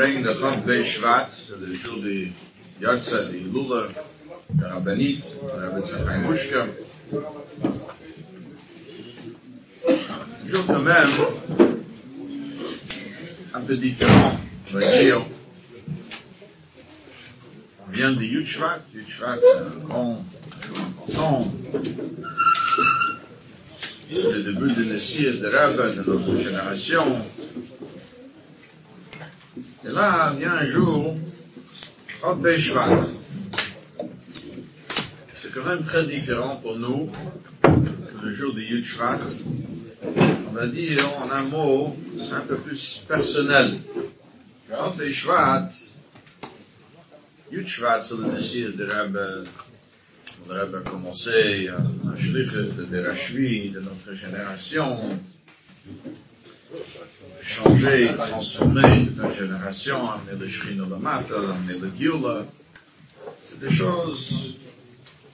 verbrengen de gang bij Schwarz, de Rishul de Jartza, de Ilula, de Rabbanit, de Rabbanit Zachai Mushka, Jour quand même un peu différent, on va dire. On vient de Yud Shvat, c'est un grand jour important. C'est le début de Messias, de Rabba, de notre génération. Et là vient un jour, Shvat. C'est quand même très différent pour nous que le jour de Yud Shvat. On va dire en un mot, un peu plus personnel. Chod Shvat, Yud Shvat, c'est le Messias de Rabba, le Rebbe a commencé un shlich de Rashvi, de notre génération, changer, transformer toute notre génération, amener le Shrino Lamata, amener le Gyula. C'est des choses,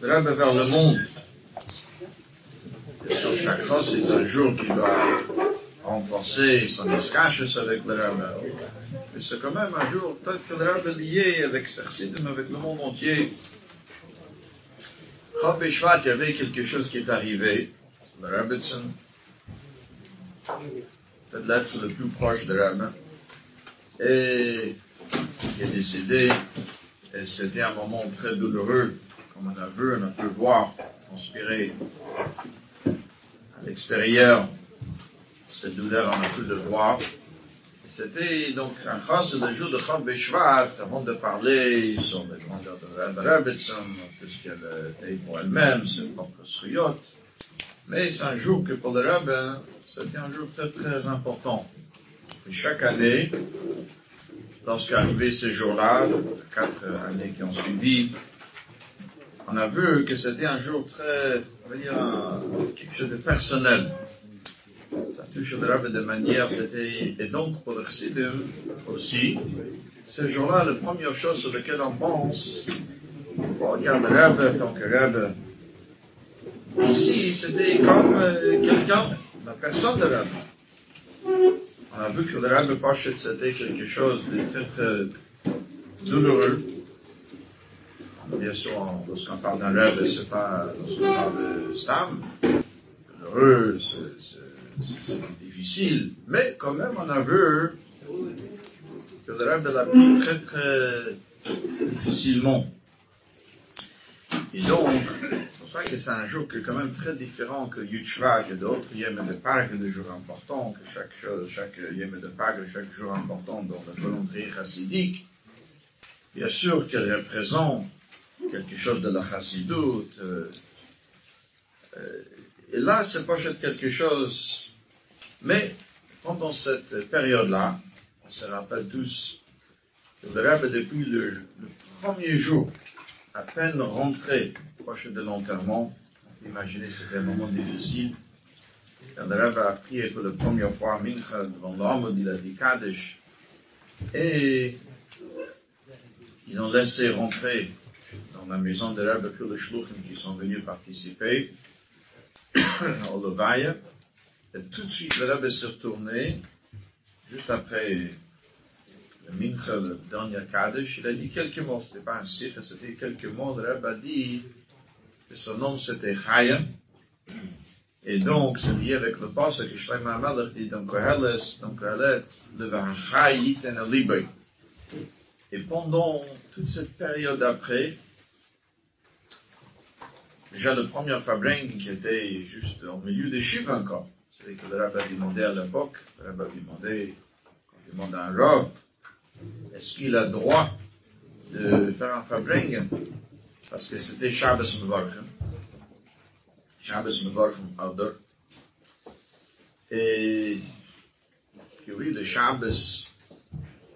le Rebbe vers le monde. Et sur chaque fois, c'est un jour qui doit renforcer son escaches avec le Rebbe. Mais c'est quand même un jour, peut-être que le Rebbe est lié avec Sarsidim, avec le monde entier. Chod Beshvat, il y avait quelque chose qui est arrivé. Le Rabbitson, peut-être l'être le plus proche de Rabbi, et il est décédé, et c'était un moment très douloureux, comme on a vu, on a pu voir, transpirer à l'extérieur, cette douleur, on a pu le voir. C'était donc un chas le jour de Chod Beshvat, avant de parler sur les grandeurs de Rabbi Rabbitson, tout ce qu'elle était pour elle-même, ses propres sriyot. Mais c'est un jour que pour le rabbin, c'était un jour très très important. Et chaque année, lorsqu'arrivait ce jour-là, les quatre années qui ont suivi, on a vu que c'était un jour très, on va dire, quelque chose de personnel. Ça touche le rabbin de manière, c'était, et donc pour le chassidim aussi, ce jour-là, la première chose sur laquelle on pense, on regarde le rabbin, tant que rabbin, ici, c'était comme euh, quelqu'un, la personne de rabbin. On a vu que le rabbin Pachet, c'était quelque chose de très très douloureux. Bien sûr, lorsqu'on parle d'un rabbin, c'est pas lorsqu'on parle de Stam, douloureux, c'est difficile, mais quand même on a vu que le rêve l'a pris très très difficilement. Et donc, c'est pour ça que c'est un jour qui est quand même très différent que Yutshva, que d'autres Yem de Pâques, des jours importants, que chaque chaque de Pâques, chaque jour important dans le calendrier chassidique. Bien sûr qu'elle représente quelque chose de la chassidoute, euh, euh, et là, c'est pas juste quelque chose, mais pendant cette période-là, on se rappelle tous que le Rebbe, depuis le, premier jour, à peine rentré proche de l'enterrement, imaginez c'était un moment difficile, quand le Rebbe a prié pour la première fois Mincha devant l'homme, il a dit Kaddish, et ils ont laissé rentrer dans la maison de Rebbe que les shluchim qui sont venus participer, au Levaïa, et tout de suite le Rebbe s'est retourné, juste après le Mincha, le dernier Kaddish, il a dit quelques mots, c'était pas un sikh, c'était quelques mots, le Rebbe a dit que son nom c'était Chaya, et donc c'est lié avec le passage que Shlomo HaMelech dit dans Koheles, dans Kohelet, le Vachai yiten alibay. Et pendant toute cette période après, déjà le premier Fabring qui était juste au milieu des chiffres encore. C'est que le rabbin a demandé à l'époque, le rabbin a demandé, quand demande à un rav, est-ce qu'il a droit de faire un Fabring Parce que c'était Shabbos Mevorchem. Shabbos Mevorchem Ador. Et, oui, le Shabbos,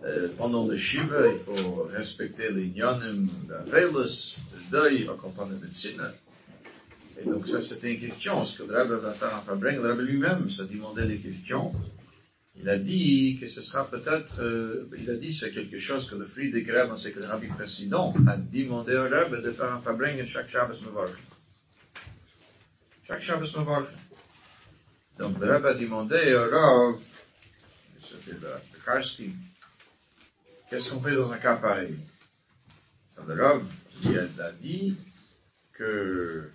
euh, pendant le Shiva, il faut respecter les Nyonim, la Velas, le deuil, accompagné de Tzina. Et donc ça, c'était une question. Est-ce que le Rebbe va faire un Fabring? Le Rebbe lui-même s'est demandé les questions. il a dit que ce sera peut-être, euh, il a dit c'est quelque chose que le Friedrich Rebbe, c'est que le rabbi précédent, a demandé au Rebbe de faire un Fabring chaque Shabbos Mevorch. Chaque Shabbos Mevorch. Donc le Rebbe a demandé au Rav, c'était le Karski, qu'est-ce qu'on fait dans un cas pareil? Le Rav, il a dit que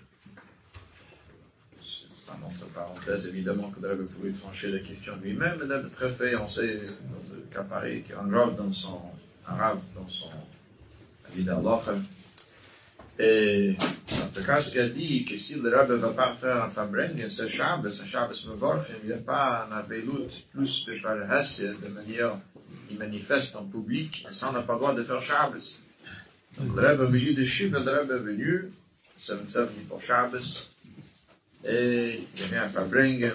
entre parenthèses, évidemment, que Rebbe pouvait trancher la question lui-même, mais le préfet, on sait, le cas pareil, qu'un Rav dans son, un Rav dans son et en tout cas, ce qu'il a dit, que si le Rebbe va pas faire un Fabring, ce Shabbos, ce Shabbos Mevorch, il n'y a pas un Avelut plus de Parhassia, de manière, il manifeste en public, ça n'a pas le droit de faire Shabbos. Donc le Rebbe au milieu de Shiva, le Rebbe est venu, 77 pour Shabbos, et il y avait un Fabringen,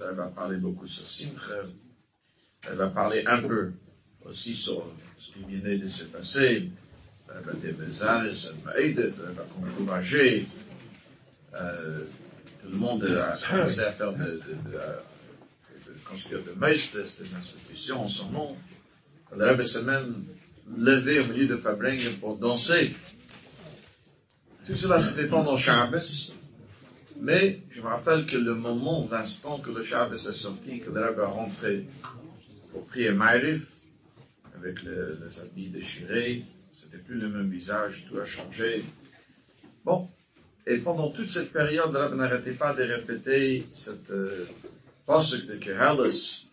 elle va parler beaucoup sur Simcha, elle va parler un peu aussi sur ce qui venait de se passer, elle va démesales, elle va aider, elle va encourager, euh, tout le monde a commencé à faire de, de, de, de construire des meisters, des institutions en son nom. Le Rebbe s'est même levé au milieu de Fabringen pour danser. Tout cela, c'était pendant Shabbos, mais je me rappelle que le moment, l'instant que le Shabbos est sorti, que le Rebbe est rentré pour prier Maïrif, avec le, les habits déchirés, c'était plus le même visage, tout a changé. Bon. Et pendant toute cette période, Rebbe n'arrêtait pas de répéter cette euh, poste de Kehalis.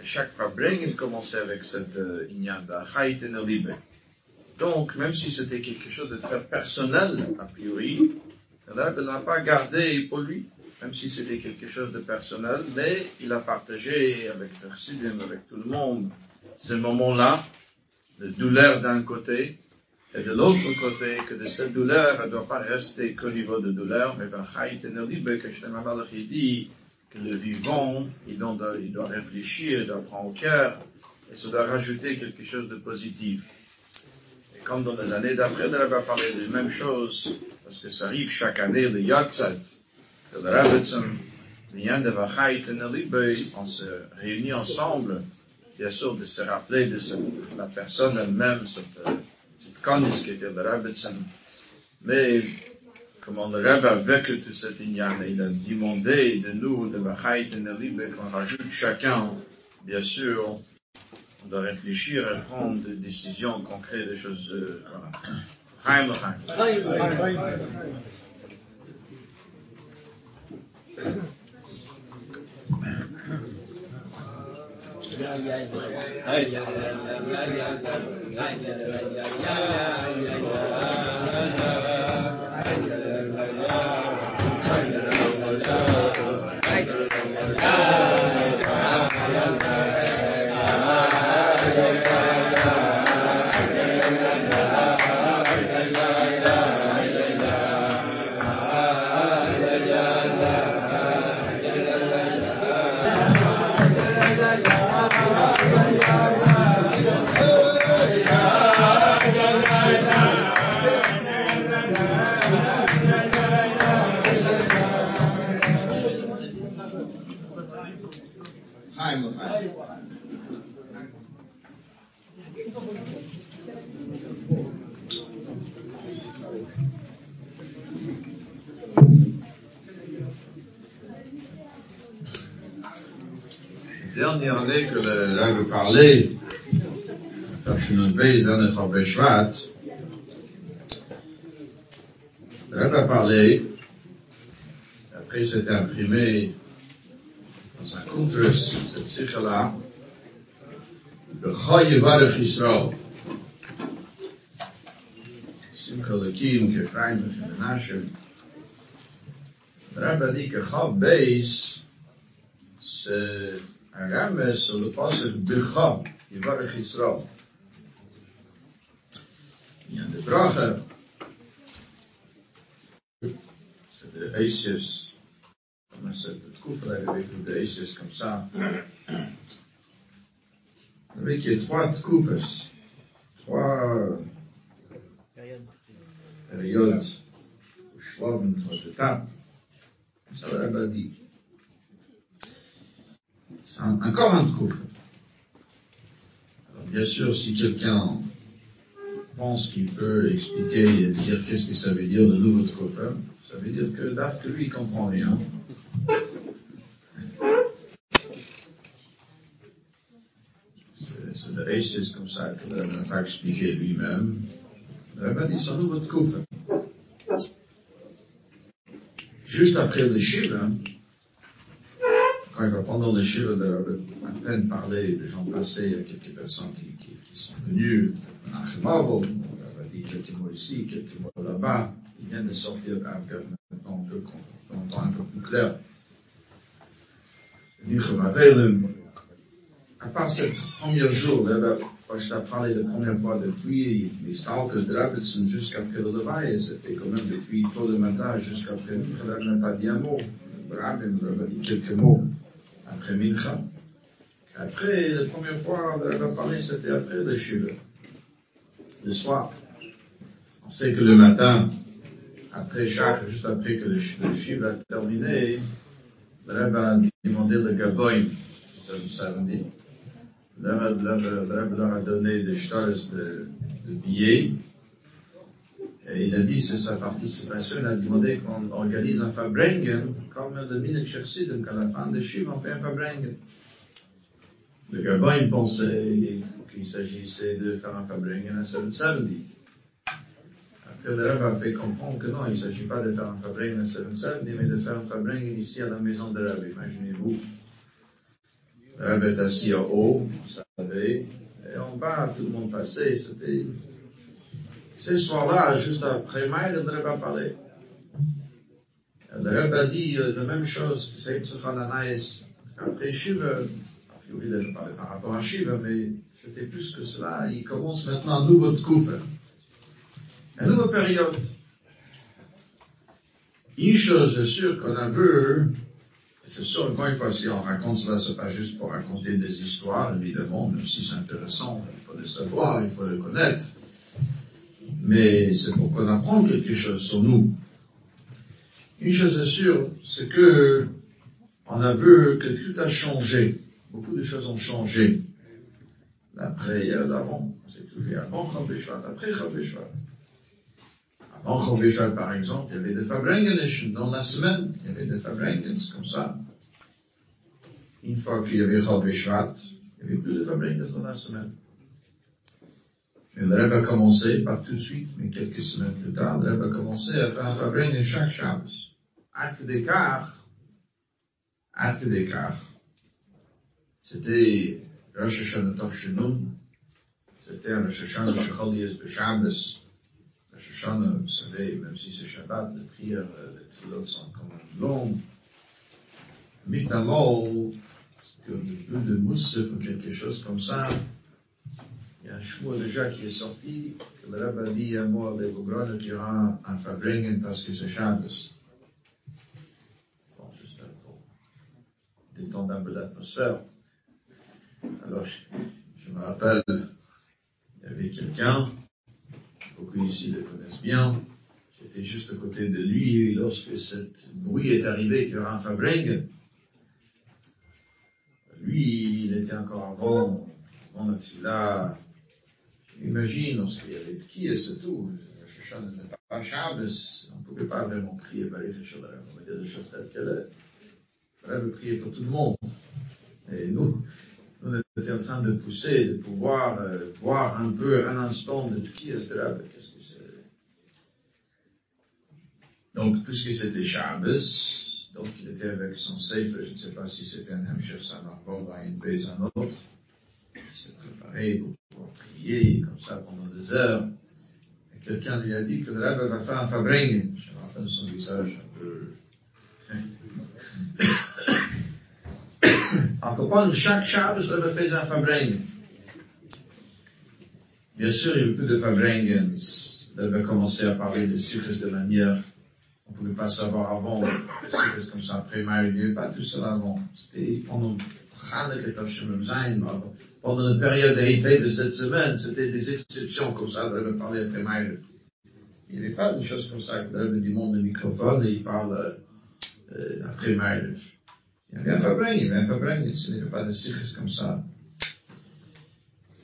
Et chaque fois, il commençait avec cette euh, ignada, Donc, même si c'était quelque chose de très personnel, a priori, Rebbe n'a pas gardé pour lui, même si c'était quelque chose de personnel, mais il a partagé avec Chassidim, avec tout le monde, ce moment-là, de douleur d'un côté, et de l'autre côté, que de cette douleur, elle ne doit pas rester qu'au niveau de douleur, mais que dit que le vivant, il doit, réfléchir, il doit prendre au cœur, et ça doit rajouter quelque chose de positif. Et comme dans les années d'après, on va parler de la même chose, parce que ça arrive chaque année, le Yortzeit, que le Yann de Vachait et on se réunit ensemble, bien sûr, de se rappeler de, cette, de la personne elle-même, cette, cette connice qui était le Rebbetzim. Mais, comment le Rebbe a vécu tout cet Inyan, il a demandé de nous, de Vachait et qu'on rajoute chacun, bien sûr, doit réfléchir et prendre des décisions concrètes, des choses, euh. Chaim l'chaim. Dernière année que le Rebbe parlait, Tafshinun Bey, dans notre Beshvat, le Rebbe a parlé, après c'était imprimé dans un contrus, cette sikha-là, le Choy Varech Yisrael. Simcha Lekim, Kefraim, Menachem. Le Rebbe a dit que Chob Beis, c'est un rame sur le passage Bircha, Yivarech Yisrael. Il y a des bracha, c'est de Aesius, comme cette couple avec de Aesius comme ça. Avec il y a trois coupes, trois périodes, Schwaben, trois étapes. Ça va dit. un, un encore un trou. Bien sûr, si quelqu'un pense qu'il peut expliquer et dire qu'est-ce que ça veut dire le nouveau trophée, ça veut dire que Daf, que lui, il comprend rien. C'est le c'est comme ça que n'a pas expliqué lui-même. Le Rabbi dit, c'est un nouveau trophée. Juste après le chiffre, hein, quand, pendant le chiffre, de à peine parler des gens passés, il y a quelques personnes qui, sont venues, on a dit quelques mots ici, quelques mots là-bas, ils viennent de sortir maintenant un peu, un peu plus clair. À part ce premier jour, là, je t'ai parlé la première fois depuis les Stalkers de Rabbitson jusqu'après le Levaille, c'était quand même depuis tôt le matin jusqu'après pas dit un mot. Rabbin m'a dit quelques mots après Mincha. Après, la première fois, on a parlé, c'était après le Shiva, le soir. On sait que le matin, après chaque, juste après que le, le Shiva a terminé, le Rebbe a demandé le Gaboin, ça, veut dire. Le Rebbe leur a donné des stars de, de billets, et il a dit, c'est sa participation, il a demandé qu'on organise un Fabrengen, comme le Minik Chersidim, qu'à la fin de Shiva, on fait un Fabrengen. Le Gabon, il pensait qu'il s'agissait de faire un Fabrengen à 770. Après, le Rebbe a fait comprendre que non, il ne s'agit pas de faire un Fabrengen à 770, mais de faire un Fabrengen ici à la maison de Rebbe. Imaginez-vous. Le Rebbe est assis en haut, vous savez, et en bas, tout le monde passait, c'était, ce soir-là, juste après Maï, le Rebbe a parlé. Le Rebbe a dit euh, la même chose que Saïd Sefalanaïs après Shiva, priori de parler par rapport à Shiva, mais c'était plus que cela. Il commence maintenant un nouveau Tkoufa, une nouvelle période. Une chose est sûre qu'on a vu, c'est sûr, encore une fois, si on raconte cela, c'est pas juste pour raconter des histoires, évidemment, même si c'est intéressant, il faut le savoir, il faut le connaître. Mais c'est pour qu'on apprenne quelque chose sur nous. Une chose est sûre, c'est que on a vu que tout a changé beaucoup de choses ont changé. Après, il y a l'avant. C'est toujours avant Chaveshvat, après Chaveshvat. Avant Chaveshvat, par exemple, il y avait des Fabrengen dans la semaine. Il y avait des Fabrengen, comme ça. Une fois qu'il y avait Chaveshvat, il n'y avait plus de Fabrengen dans la semaine. Et le Rebbe a commencé, pas tout de suite, mais quelques semaines plus tard, le Rebbe a commencé à faire un Fabrengen chaque Shabbos. Acte d'écart, acte d'écart. C'était Rosh Hashanah Tov c'était Rosh Hashanah Shechol Yez B'Shabbos. Rosh Hashanah, vous savez, même si c'est Shabbat, les prières, les tefillot sont quand même longues. Mitamol, c'était au début de Moussef ou quelque chose comme ça. Il y a un choix déjà qui est sorti, que le Rabbi a dit à moi, les Bogron, qu'il y aura un Fabrengen parce que c'est Shabbos. Bon, juste pour détendre un peu l'atmosphère. Alors, je, me rappelle, il y avait quelqu'un, beaucoup ici le connaissent bien, j'étais juste à côté de lui lorsque ce bruit est arrivé qu'il y aura un Fabring. Lui, il était encore avant, avant la Imagine, lorsqu'il y avait de qui et c'est tout. Je ne pas Shabbos, on ne pouvait pas vraiment prier par les on va dire des choses telles qu'elles est. On prier pour tout le monde. Et nous, on était en train de pousser, de pouvoir euh, voir un peu un instant de qui est là, qu'est-ce que c'est. Donc, puisque c'était Shabbos, donc il était avec son sefer, je ne sais pas si c'était un Hemshir Samarvor, un base, un autre, il s'est préparé pour comme ça pendant des heures. Et quelqu'un lui a dit que le Rebbe va faire un fabring. Je me rappelle son visage un peu En chaque Shabbos, le faisait un Fabrengen. Bien sûr, il y avait plus de Fabrengens. Il avait commencé à parler des cycles de manière on ne pouvait pas savoir avant, cycles comme ça, après il n'y avait pas tout ça avant. C'était pendant pendant la période d'été de cette semaine, c'était des exceptions comme ça, avait parlé après Maïr. Il avait pas de choses comme ça, avait du monde le microphone et il parle euh, après Maïr. Il un Fabring, il un Fabring, ce n'était pas de sikhs comme ça.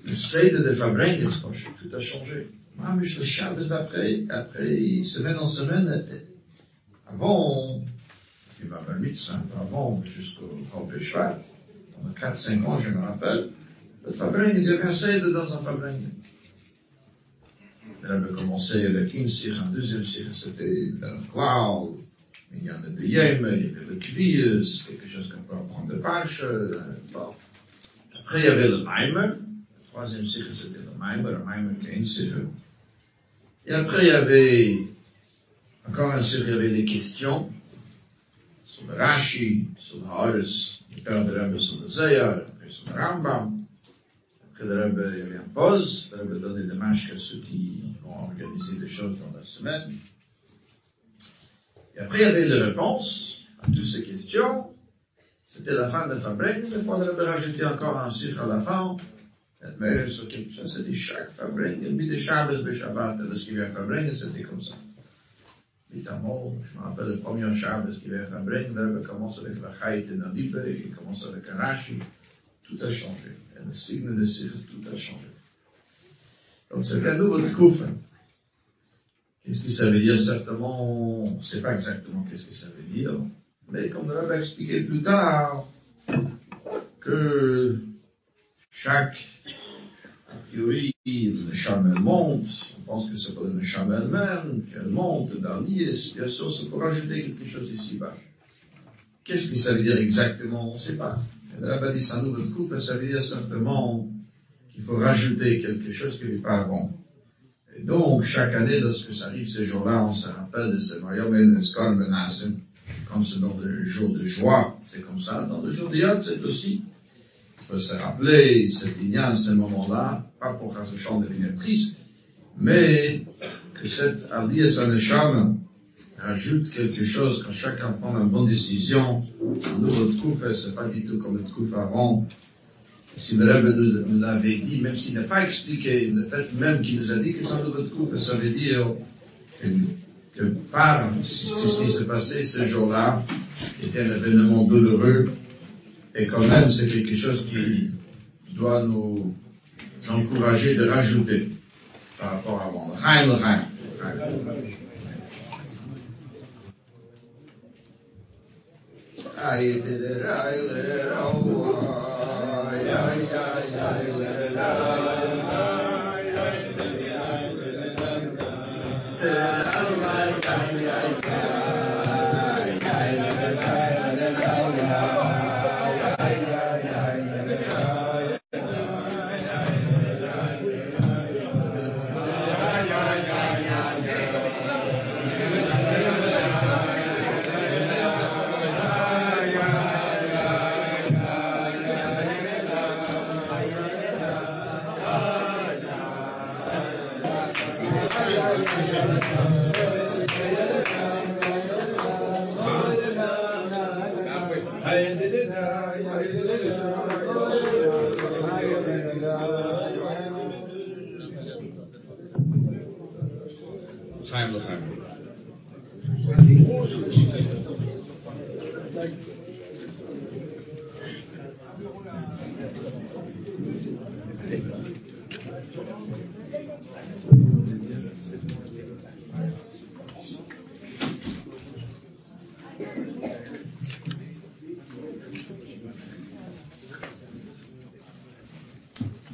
Seder de Fabring, tout a changé. Moi, le Shabbos d'après, après, semaine en semaine, avant, il va à mitzvah, avant, jusqu'au Grand Péchvat, pendant 4-5 ans, je me rappelle, le ils avaient un Seder dans un Fabring. Elle avait commencé avec une sire, un deuxième sire, c'était le cloud, il y en a des il y avait le kvius, quelque chose qu'on peut apprendre de pâche, bon. Après, il y avait le maimer, le troisième sire, c'était le maimer, le maimer qui est une sire. Et après, il y avait encore un sire, il y avait les questions, sur le Rashi, sur le Horus, le père de Rebbe sur le Zayar, après sur le Rambam, que le Rebbe, un pause, le Rebbe donnait des marches à ceux qui ont organisé des choses dans la semaine. Et après, il y avait les réponses à toutes ces questions. C'était la fin de Fabrique. Des fois, le Rebbe rajoutait encore un chiffre à la fin. C'était chaque Fabrique. Il mit des Shabbos, des Shabbat, et ce qui vient Fabrique, c'était comme ça. Évidemment, je me rappelle le premier Shabbos qui vient Fabrique, le Rebbe commence avec la Chayt et Nadibre, il commence avec un Rashi tout a changé. Le signe de Sirus, tout a changé. Donc c'est un nouveau Tkouf. Qu'est-ce que ça veut dire Certainement, on ne sait pas exactement qu'est-ce que ça veut dire. Mais comme on va expliquer plus tard, que chaque, a priori, le chamel monte, on pense que c'est pas le chamel même, qu'elle monte dans l'IS, bien sûr, c'est pour ajouter quelque chose ici-bas. Qu'est-ce que ça veut dire exactement On ne sait pas. Dit sans nouveau couple, ça veut dire simplement qu'il faut rajouter quelque chose qui n'est pas avant. Et donc, chaque année, lorsque ça arrive ces jours-là, on se rappelle de ce royaume et de comme c'est dans le jour de joie, c'est comme ça. Dans le jour de Yad, c'est aussi. Il faut se rappeler cet ignan, ce moment-là, pas pour faire ce chant devenir triste, mais que cette alliance en échame rajoute quelque chose quand chacun prend la bonne décision. Un nouveau troupe, c'est pas du tout comme le troupe avant. Si le Rebbe nous, l'avait dit, même s'il n'a pas expliqué, le fait même qu'il nous a dit que c'est un nouveau troupe, ça veut dire que, par ce qui s'est passé ce jour-là, était un événement douloureux, et quand même c'est quelque chose qui doit nous encourager de rajouter par rapport à avant. Chaim, Chaim. Jai Jai Jai Jai Jai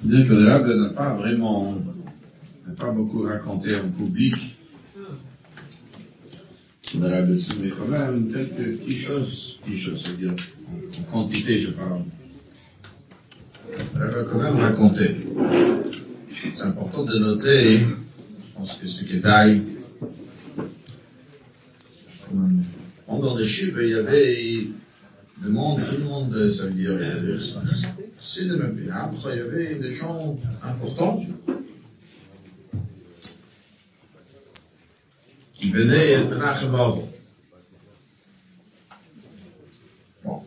dire que le Rabbe n'a pas vraiment, n'a pas beaucoup raconté en public. Le Rabbe mais quand même quelques petites choses, petites choses, c'est-à-dire en, quantité, je parle. Le Rabbe a quand même raconté. C'est important de noter, je pense que c'est que Daï, pendant le chiffres, il y avait le monde, tout le monde, ça veut dire, il y avait c'est de bien. Après, il y avait des gens importants qui venaient de Menachem Bon.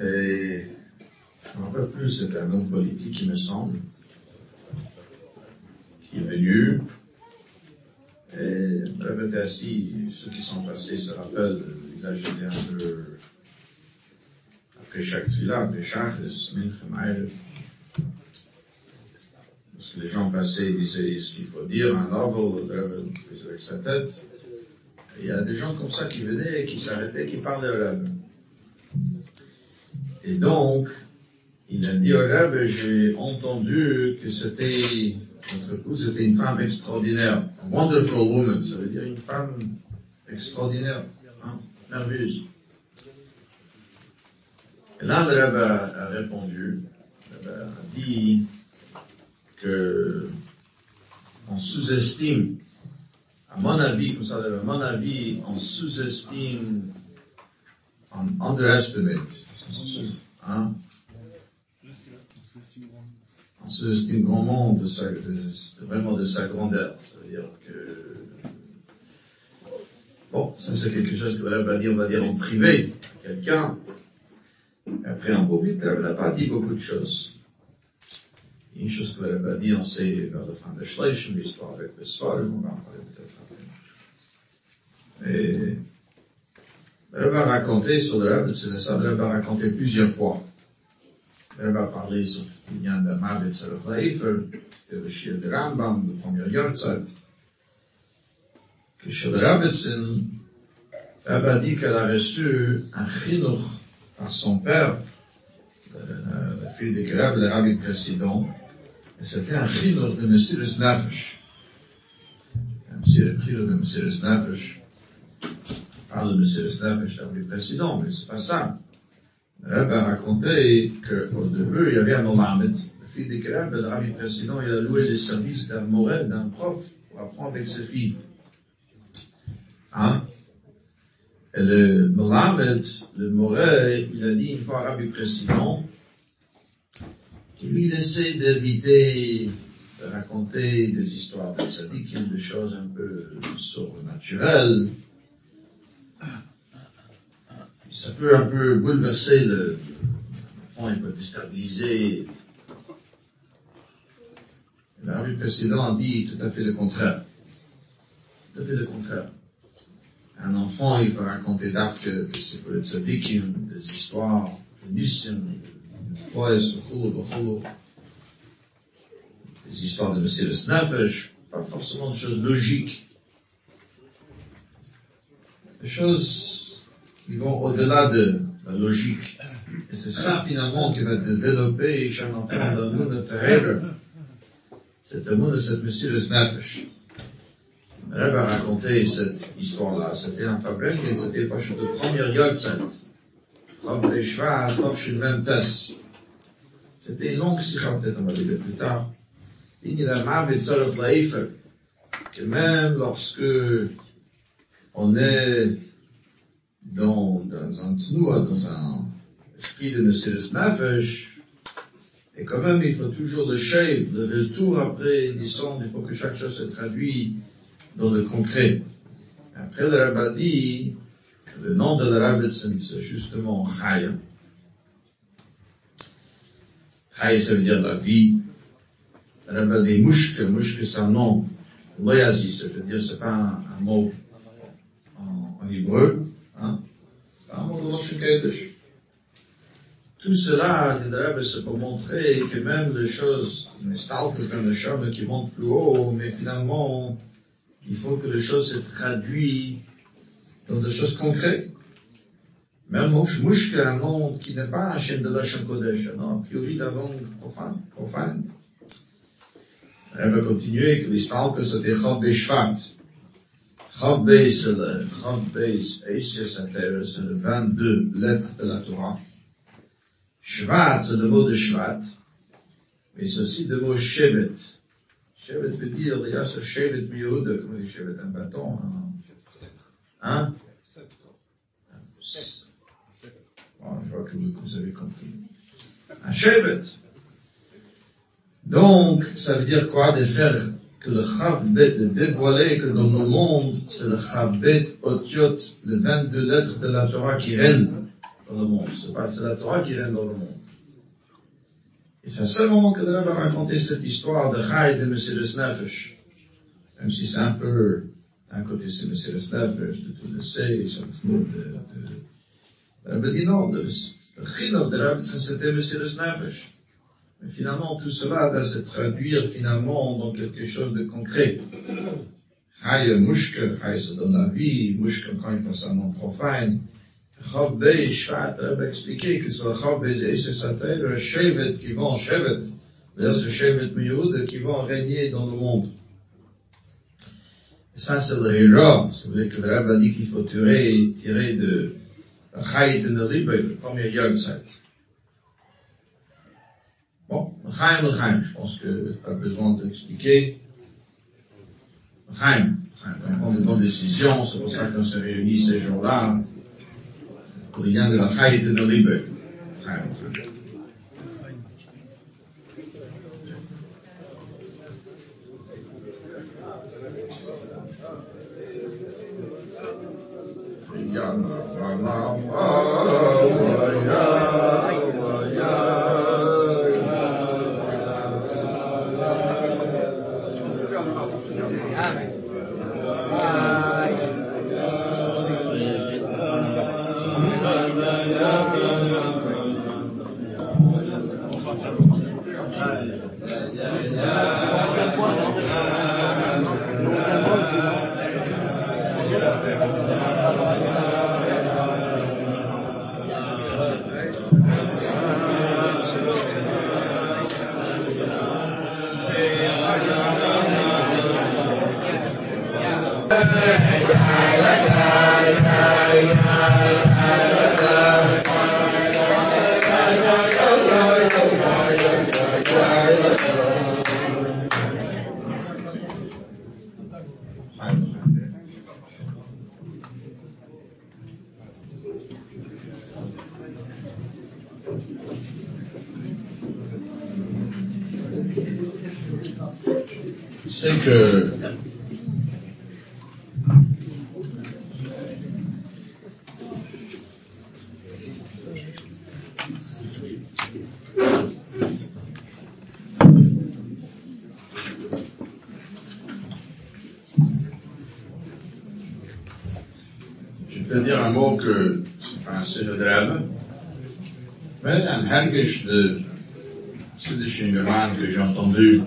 Et je ne me rappelle plus, c'était un homme politique, il me semble, qui est venu. Et avait été assis, ceux qui sont passés se rappellent, ils agitaient un peu, chaque Minchem, parce que les gens passaient et disaient ce qu'il faut dire, un novel, avec sa tête. il y a des gens comme ça qui venaient et qui s'arrêtaient, qui parlaient au Rebbe. Et donc, il a dit au Rebbe, j'ai entendu que c'était, votre épouse était une femme extraordinaire. wonderful woman, ça veut dire une femme extraordinaire, hein, merveilleuse. Là, le Rebbe a, répondu, le Rebbe a dit, que on sous-estime, à mon avis, vous savez, à mon avis, on sous-estime, on underestimate, hein? On sous-estime grandement de sa, vraiment de sa grandeur. Ça veut dire que, bon, ça c'est quelque chose que va dire, on va dire en privé, quelqu'un. Après, en public, elle n'a pas dit beaucoup de choses. Une chose que l'Rebbe a dit, on sait vers la fin de Shleishim, l'histoire avec le Svarim, on va en parler peut-être après. Et le Rebbe a raconté sur le Rebbe, c'est ça, le Rebbe a raconté plusieurs fois. Le Rebbe a parlé sur Finyan de Mavet Tzarech Leifer, c'était le Shir de Rambam, le premier chez le Rebbetzin, le Rebbe a dit qu'elle a reçu un chinuch par son père, la fille de Kerab, le rabbi précédent, c'était un chinour de Messiris Nefesh. Un chinour de Messiris Nefesh. Pas de Messiris Nefesh, le président, mais c'est pas ça. Le Rebbe a raconté qu'au début, il y avait un Mohamed, le fils de Kerab, le rabbi président, il a loué les services d'un morel, d'un prof, pour apprendre avec ses filles. Hein? Et le Mohamed, le Morel, il a dit une fois au rabbi président, lui, il essaie d'éviter de raconter des histoires de tzadikim, des choses un peu surnaturelles. Ça peut un peu bouleverser le, l'enfant, il peut déstabiliser. L'arbitre précédent a dit tout à fait le contraire. Tout à fait le contraire. Un enfant, il peut raconter d'art que, c'est pour le tzadikim, des histoires de Nissim, les histoires de Monsieur le Nefesh, pas forcément des choses logiques. Des choses qui vont au-delà de la logique. Et c'est ça finalement qui va développer chez un enfant monde de le monde de cette Monsieur le Nefesh. Le Rebbe a raconté cette histoire-là. C'était un fabrique et c'était pas de première le c'était une longue sikha, peut-être on va le plus tard. Il y a que même lorsque on est dans, un tnoua, dans un esprit de Monsieur Nafesh, et quand même il faut toujours le shave, le retour après disons, il faut que chaque chose se traduise dans le concret. Après le rabbin dit, le nom de la c'est justement Chaya. Chai, ça veut dire la vie. Rabba dit mouchke, mouchke c'est un nom loyazi, c'est-à-dire c'est pas un, mot en, hébreu, hein. C'est un mot de Loshen Tout cela, dit Rabba, c'est pour montrer que même les choses, les stalkers dans le charme qui montent plus haut, mais finalement, il faut que les choses se traduisent dans des choses concrètes. Même Mushke, un nom qui n'est pas chien de Lashon Kodesh, non, a priori la langue profane, profane. Elle va continuer que l'histoire que c'était Chab Beshvat. Chab c'est le, Chab Beis, c'est le 22 lettres de la Torah. Shvat, c'est le mot de Shvat, mais c'est aussi le mot Shevet. Shevet veut dire, il y a ce Shevet Miyoud, comme on dit Shevet, un bâton, hein? hein? je vois que vous, avez compris. Un shevet. Donc, ça veut dire quoi? De faire que le chavbet, de dévoiler que dans le monde, c'est le chavbet otiot, les 22 lettres de la Torah qui règnent dans le monde. C'est pas, c'est la Torah qui règne dans le monde. Et c'est à ce moment que le Rebbe a raconté cette histoire de Chai de M. de Snefesh. Même si c'est un peu, d'un côté c'est le Sirius Nefesh, de tout le C, ça de, de, de, dit non, le Chinoch de Ravitson c'était le Sirius Nefesh. Mais finalement, tout cela doit se traduire finalement dans quelque chose de concret. Chaye Mushke, Chaye se donne la vie, Mushke quand il pense un nom profane. Chav Bey, Shvat, Rebbe expliqué que c'est le Chav Bey, c'est Satel, le Shevet qui vont, Shevet, c'est ce Shevet Miyoud qui vont régner dans le monde. Et ça, c'est le Hira, si vous voulez que le Rebbe a dit qu'il faut tirer, tirer de Chayit Neribe, le premier Yom-Set. Bon, Chaim, Chaim, je pense que pas besoin d'expliquer. Chaim, Chaim, on prend de bonnes décisions, c'est pour ça qu'on se réunit ces jours-là, pour rien de la Chaim de Noribe. Chaim, Chaim. Hergish de des que j'ai entendu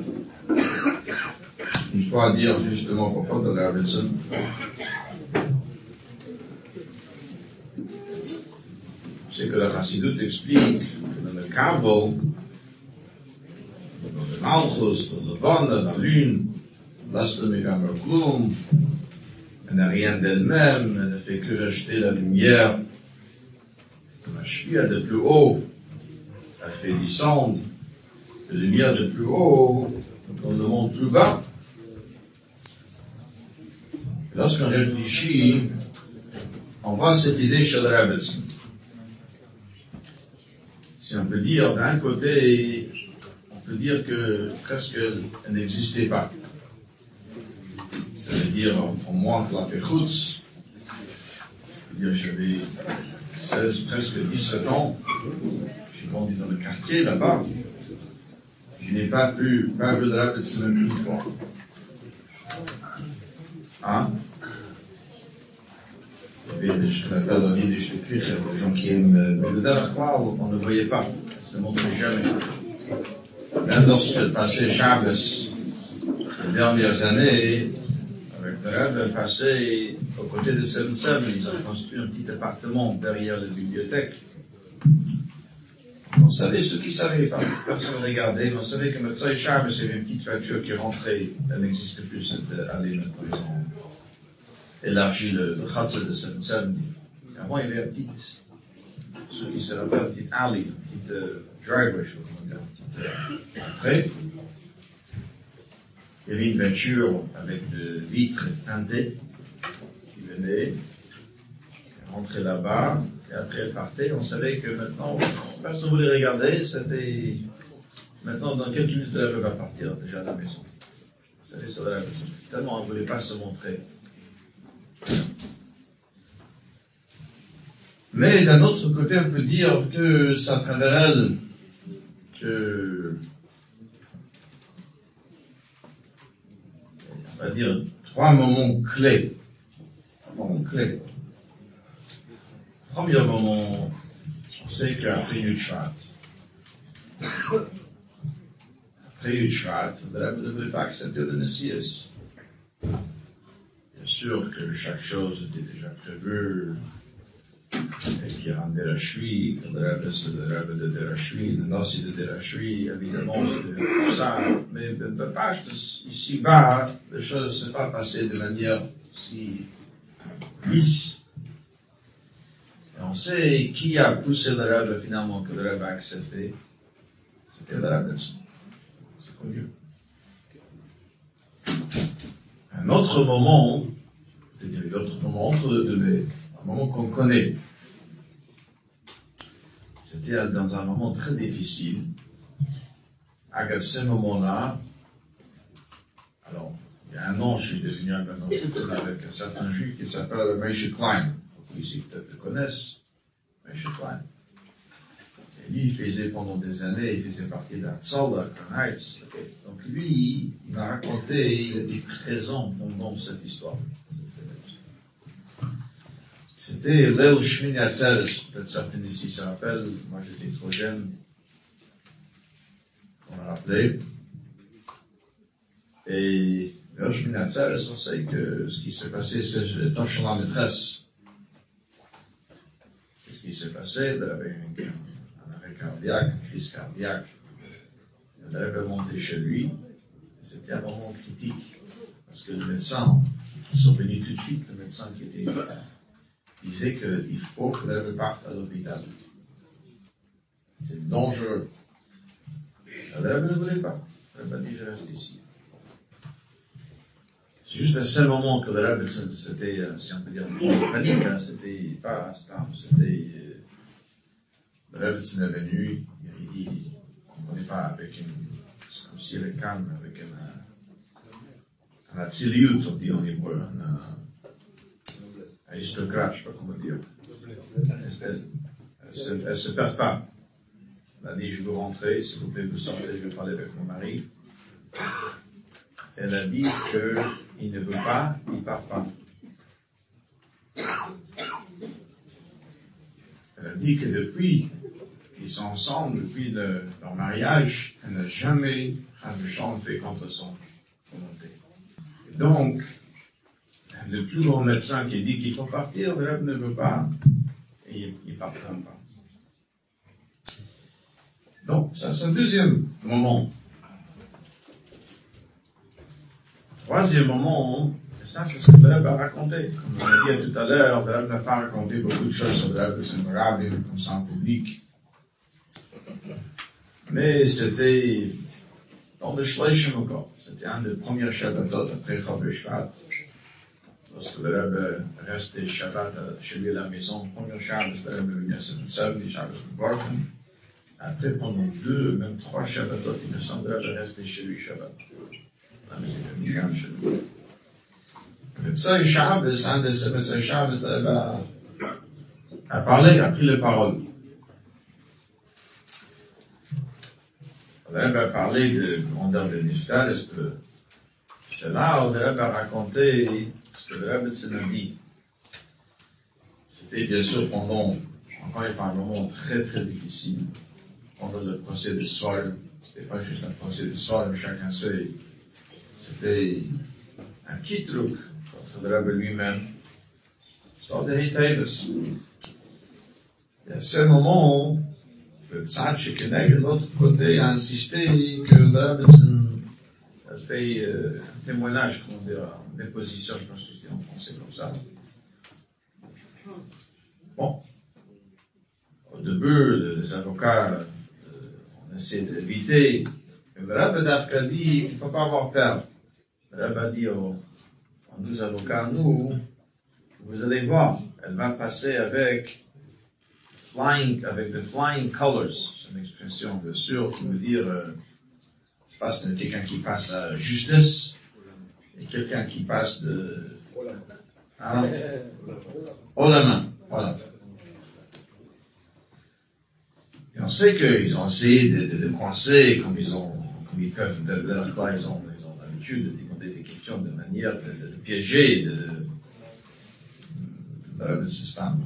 une fois dire justement à propos de Davidson. C'est que la Chassidut explique que dans le Kabel, dans le Malchus, dans le Bonne, dans la Lune, l'Astre Megamer Klum, elle n'a rien d'elle-même, elle ne fait que rejeter la lumière. La Shpia de plus haut, elle fait descendre la lumière de plus haut dans le monde plus bas. Lorsqu'on réfléchit, on voit cette idée chez le Rebbetzin. Si on peut dire, d'un côté, on peut dire que presque elle n'existait pas. Ça veut dire, en moins que la Pechutz, dire, j'avais 16, presque 17 ans, j'ai grandi dans le quartier là-bas, je n'ai pas vu de Rebbetzin même une fois. Hein? Il y avait ce qu'on appelle dans Kriche, des gens qui aiment, le Derech on ne voyait pas. Ça ne montrait jamais. Même lorsque passait Shabbos, les dernières années, avec le Rebbe, passait aux côtés de Semsem, ils ont construit un petit appartement derrière la bibliothèque. On savait ce qu'ils savaient, personne ne regardait, mais on savait que il y avait une petite voiture qui rentrait, elle n'existe plus, cette allée maintenant, ils ont élargi le, khatsa de Semsem. Avant, il y avait un petit, ce qui se rappelle, une petite alley, une petite euh, driveway, je sais pas une petite euh, entrée. Il y avait une voiture avec de vitres teintées venait, rentrait là-bas, et après elle partait. On savait que maintenant, personne ne voulait regarder, c'était, maintenant, dans quelques minutes, elle va partir déjà à la maison. Tellement elle ne voulait pas se montrer. Mais d'un autre côté, on peut dire que c'est à travers elle que, on va dire, trois moments clés moment, on sait qu'après Yudshvat, après Yudshvat, le Rebbe ne devait pas accepter le Messias. Bien sûr que chaque chose était déjà prévue, et qui rendait la chui, le Rebbe, c'est le Rebbe de Derashvi, le Nossi de Derashvi, évidemment, c'est pour ça, mais ben ici-bas, les choses ne s'est pas passées de manière si Et on sait qui a poussé le Rebbe finalement que le Rebbe a accepté. C'était le Rebbe C'est connu. Un autre moment, peut-être d'autres moments entre les deux, un moment qu'on connaît, c'était dans un moment très difficile. À ce moment-là, alors, il y a un an, je suis devenu un avec un certain juif qui s'appelle Moshe Klein. Ici, peut-être le connaissent. Moshe Klein. Et lui, il faisait pendant des années, il faisait partie d'Atzal, à Donc lui, il m'a raconté, il était présent pendant cette histoire. C'était Léo Shmini peut-être certains ici se rappellent, moi j'étais trop jeune, on l'a rappelé. Et Shmini Atzeres, on sait que ce qui s'est passé, c'est temps chez la maîtresse. Qu'est-ce qui s'est passé? Il avait un arrêt cardiaque, une crise cardiaque. Il avait monté chez lui. C'était un moment critique. Parce que le médecin, ils sont venus tout de suite, le médecin qui était disait qu'il faut que l'élève parte à l'hôpital. C'est dangereux. L'élève ne voulait pas. L'élève a dit, je reste ici. C'est juste à ce moment que l'élève, c'était, euh, si on peut dire, une panique, hein, c'était pas c'était, euh, l'élève est venu, il dit, on n'est pas avec une, c'est comme s'il est calme, avec un, un, un on dit en hébreu, un, aristocrate, je sais pas comment dire. Elle, se, se perd pas. Elle a dit, je veux rentrer, s'il vous plaît, vous sortez, je vais parler avec mon mari. Elle a dit qu'il ne veut pas, il part pas. Elle dit que depuis qu'ils sont ensemble, depuis le, leur mariage, elle n'a jamais fait contre son volonté. donc, le plus grand médecin qui dit qu'il faut partir, le rêve ne veut pas, et il ne partira pas. Donc, ça c'est un deuxième moment. Troisième moment, et ça c'est ce que le rêve a raconté. Comme on a dit tout à l'heure, le rêve n'a pas raconté beaucoup de choses sur le rêve de Saint-Morable, comme ça en public. Mais c'était dans le Schleichem encore. C'était un des premiers Shabbatot après Chabeshvat lorsque le Rebbe restait Shabbat chez lui à la maison, premier Shabbat, le Rebbe venait à Saint-Saul, Shabbat de Borken. Après, pendant deux, même trois Shabbatot, il me semble, le Rebbe chez lui Shabbat. Maison de Migam chez lui. Médecin Shabbos, un de médecins Shabbos, le Rebbe a parlé, a pris les paroles. Le Rebbe a parlé de grandeur de Niftal, c'est là où le Rebbe a raconté que le Rebbe a dit, c'était bien sûr pendant, encore un moment très très difficile, pendant le procès de Swarm. C'était pas juste un procès de Swarm, chacun sait. C'était un petit truc contre le Rebbe lui-même. De Hitavus. Et à ce moment, le Tzad Shekeneg, de l'autre côté, a insisté que le Rebbe a fait euh, un témoignage, comment dire, en déposition, je pense que c'était en français comme ça. Bon. Au début, les avocats, euh, on essaie d'éviter. Le Rabbi d'Afka dit, il ne faut pas avoir peur. Rabbi dit aux, aux nous avocats, nous, vous allez voir, elle va passer avec flying, avec the flying colors. C'est une expression, bien sûr, qui veut dire, euh, c'est pas quelqu'un qui passe à justice, et quelqu'un qui passe de, hein, haut la main. Et on sait qu'ils ont essayé de, de, de comme ils ont, comme ils peuvent, de, de leur ils ont, ils ont l'habitude de des questions de manière de, de, piéger, de, le système.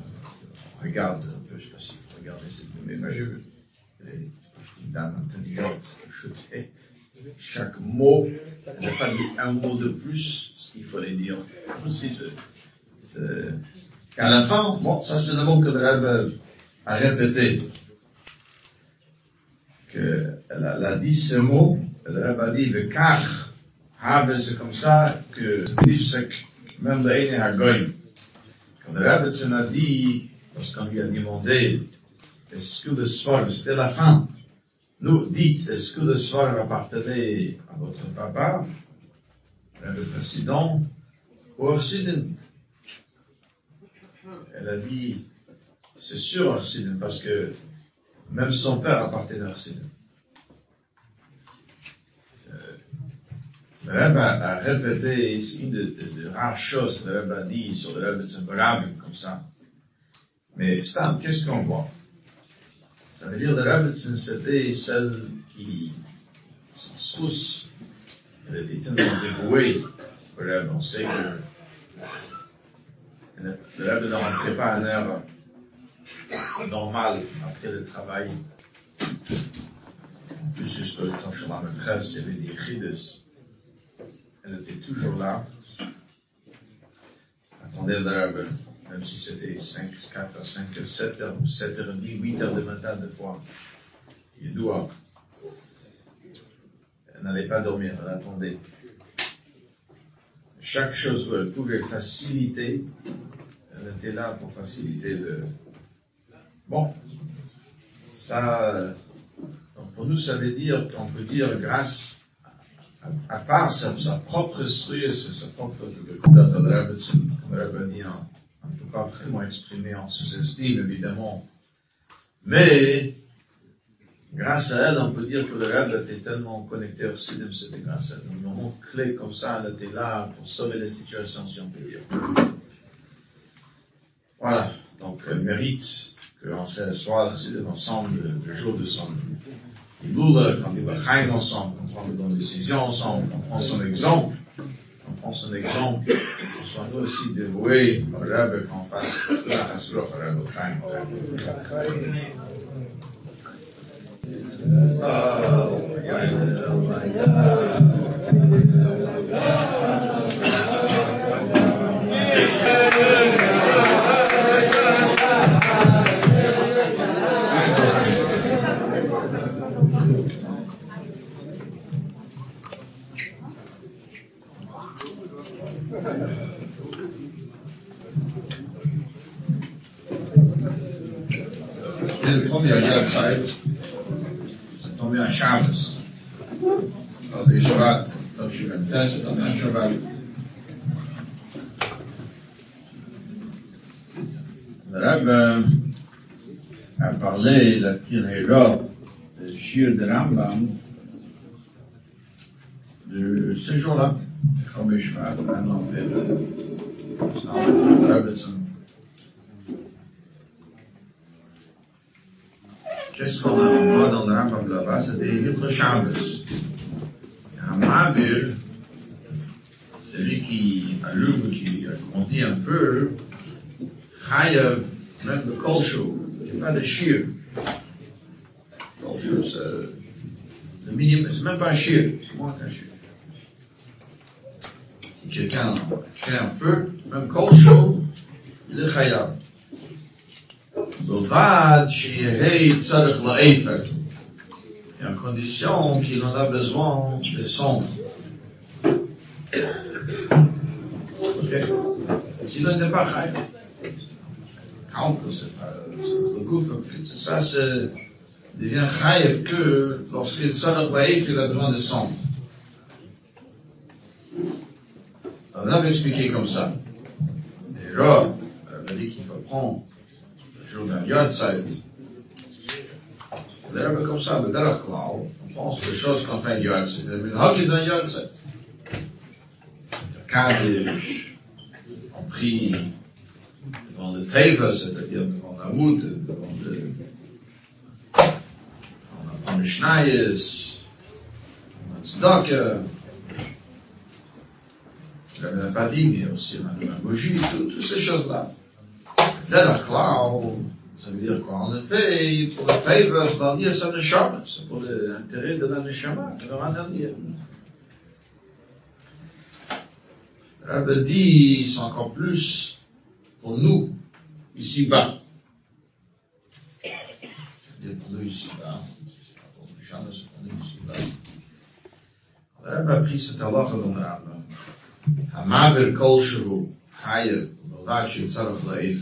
Regarde un peu, je sais pas s'il faut regarder cette mais moi j'ai vu. Une dame intelligente, chaque mot, elle n'a pas dit un mot de plus, ce qu'il fallait dire. C'est, à la fin, bon, ça c'est le mot que le a répété. Que, elle a, elle a dit ce mot, le a dit, le car, c'est comme ça que, même le Eine Hagoyim. Quand le Rebbe a dit, lorsqu'on lui a demandé, est-ce que le soir, c'était la fin, nous dites, est-ce que le soir appartenait à votre papa, le président, ou Orsidin Elle a dit, c'est sûr Orsidin, parce que même son père appartenait à Orsidin. Le Rebbe a, répété, c'est une des rares choses que le Rebbe a dit sur le Rebbe de comme ça. Mais Stam, qu'est-ce qu'on voit? Ça veut dire que le Rebbe c'était celle qui, sans tous, elle était tellement dévouée au Rebbe. On sait que le Rebbe ne rentrait pas à une heure normale après le travail. En plus, le temps la maîtresse, il y avait des rides elle était toujours là. Attendez le même si c'était 5, 4, 5, 7 heures, 7 heures et demie, 8 heures de matin des fois. Il doit. Elle n'allait pas dormir, elle attendait. Chaque chose où elle pouvait faciliter, elle était là pour faciliter le... Bon, ça, donc pour nous, ça veut dire qu'on peut dire grâce à part sa, sa propre structure, sa propre Rebbe dit, on ne peut pas vraiment exprimer en sous-estime, évidemment. Mais, grâce à elle, on peut dire que le Rebbe était tellement connecté au Sidim, c'était grâce à elle. Un moment clé comme ça, elle était là pour sauver les situations, si on peut dire. Voilà. Donc, elle mérite qu'on le le ensemble, le jour de son Iboula, quand il va chaim ensemble, qu'on prend de bonnes décisions ensemble, qu'on prend son exemple, qu'on prend son exemple, qu'on soit nous aussi dévoués au Rebbe, qu'on fasse la Hasrof au Rebbe Chaim. Le premier Yahrzeit. C'est tombé Shabbos. Dans les. Le Rebbe a parlé, il a pris les robes de Shir de Rambam de ce jour-là, Rambam là-bas? C'était Yitra Shabbos. Hamabir, celui qui allume, qui grandit un peu, Chayav, même le Kolshu, c'est pas de Shir. Kolshu, c'est le minimum, c'est même pas un Shir, c'est moins qu'un Shir. Si quelqu'un crée un feu, même Kolshu, il est Chayav. בלבד שיהי צריך לאפר. Et en condition qu'il en a besoin de son. Ok? Sinon, il n'est pas chaïf. Quand c'est pas, le gouffre, ça, c'est, devient chaïf que lorsqu'il sort laïf, il a besoin de son. On avait expliqué comme ça. Déjà, on a dit qu'il faut prendre jour d'un Yortzeit. Le Rebbe comme ça, le Derech Klau, on pense les choses qu'on fait un Yortzeit. Le Minhagid d'un Yortzeit. Le Kaddish, on prie devant le Teva, c'est-à-dire devant la route, devant le, on apprend le Shnayes, on a Tzedaka, le Rebbe n'a pas dit, mais aussi on a la bougie, toutes ces choses-là. Là, la ça veut dire qu'en effet, il pourrait favor c'est sa neshama. C'est pour l'intérêt de la neshama, que leur dit, c'est encore plus pour nous, ici-bas. C'est-à-dire pour nous ici-bas. C'est pas a pris cette dans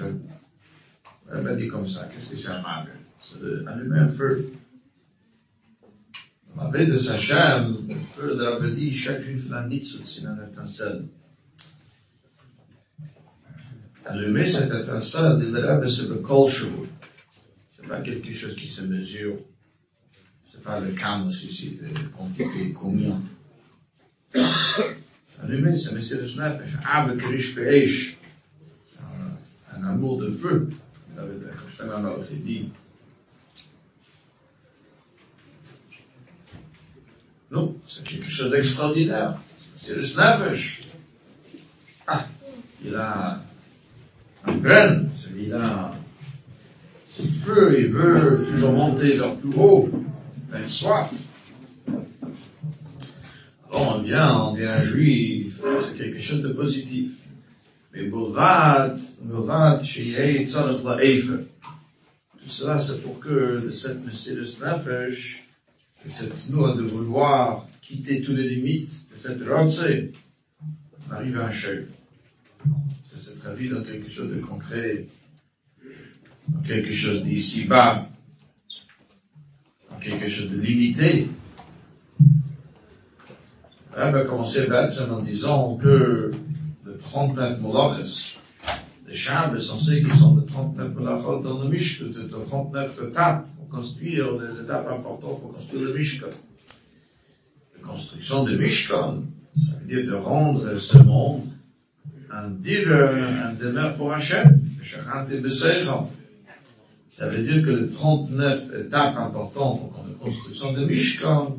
le elle m'a dit comme ça, qu'est-ce que c'est amable Allumer un feu. Dans la baie de Sachem, le feu de la dit, chaque juif l'a nitzout, c'est une étincelle. Allumer cette étincelle, dit le Rabbe, c'est le kol C'est pas quelque chose qui se mesure. C'est pas le camus ici, de quantité, combien. Allumer, c'est Messieurs de Snapech, ah, Abbe Krish C'est un amour de feu. David il dit, non, c'est quelque chose d'extraordinaire. C'est le snafesh. Ah, il a un graine, c'est il a, c'est feu, il veut toujours monter vers plus haut, il a soif. Alors on vient, on devient juif, c'est quelque chose de positif. Boulvad, Boulvad, Shiyei, Tzarech La'efer. Tout cela, c'est pour que cette Messias Nefesh, de cette noix de vouloir quitter toutes les limites, de cette Rotse, on arrive à un chef. Ça se traduit dans quelque chose de concret, dans quelque chose d'ici bas, dans quelque chose de limité. Elle va commencer en disant que 39 molaches, les Shabbos, on sait qu'ils sont de 39 melachot dans le Mishkan, c'est de 39 étapes pour construire les étapes importantes pour construire le Mishkan. La construction du Mishkan, ça veut dire de rendre ce monde un dire, un demeure pour Hachem, le Ça veut dire que les 39 étapes importantes pour la construction de Mishkan,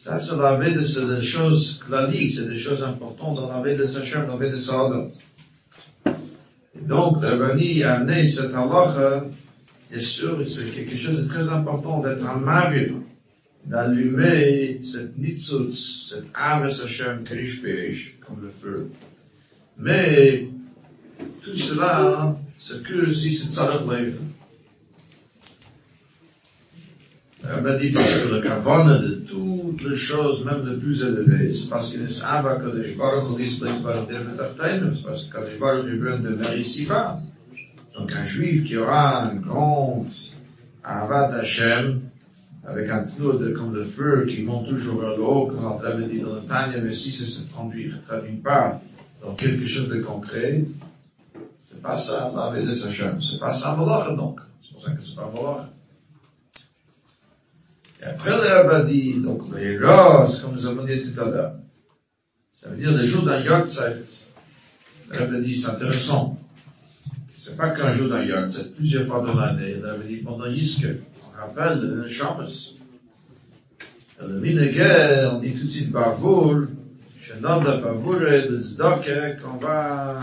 ça, c'est la vie de ces choses classiques, c'est des choses importantes dans la vie de Sachem, dans la vie de. Et donc, le Rabbi a amené cette halakha, bien sûr, c'est quelque chose de très important d'être un mari, d'allumer cette nitzut, cette ave Sachem, krish peish, comme le feu. Mais, tout cela, c'est que si c'est tzarech leven. Rabbi dit que le carbone de toutes les choses, même les plus élevées, c'est parce qu'il est Abba Kadosh Baruch Hu Yisrael Baruch Hu c'est parce que Kadosh Baruch Hu veut de ici-bas. Donc un juif qui aura un grand Avat Hashem, avec un de comme le feu qui monte toujours vers le haut, comme on l'avait dit dans le Tanya, mais si ça se traduit, traduit pas dans quelque chose de concret, c'est pas ça, la Hashem, c'est pas ça donc. C'est pour ça que c'est pas Malach. Et après le rabbin dit, donc les roses, comme nous avons dit tout à l'heure, ça veut dire les jours d'un Yortzeit. Le rabbin dit, c'est intéressant. C'est pas qu'un jour d'un Yortzeit, plusieurs fois dans l'année. Le rabbin dit, pendant Yiske, on rappelle le Shamos. Le Minege, on dit tout de suite Bavoul, de Bavoul et de Zdoke, qu'on va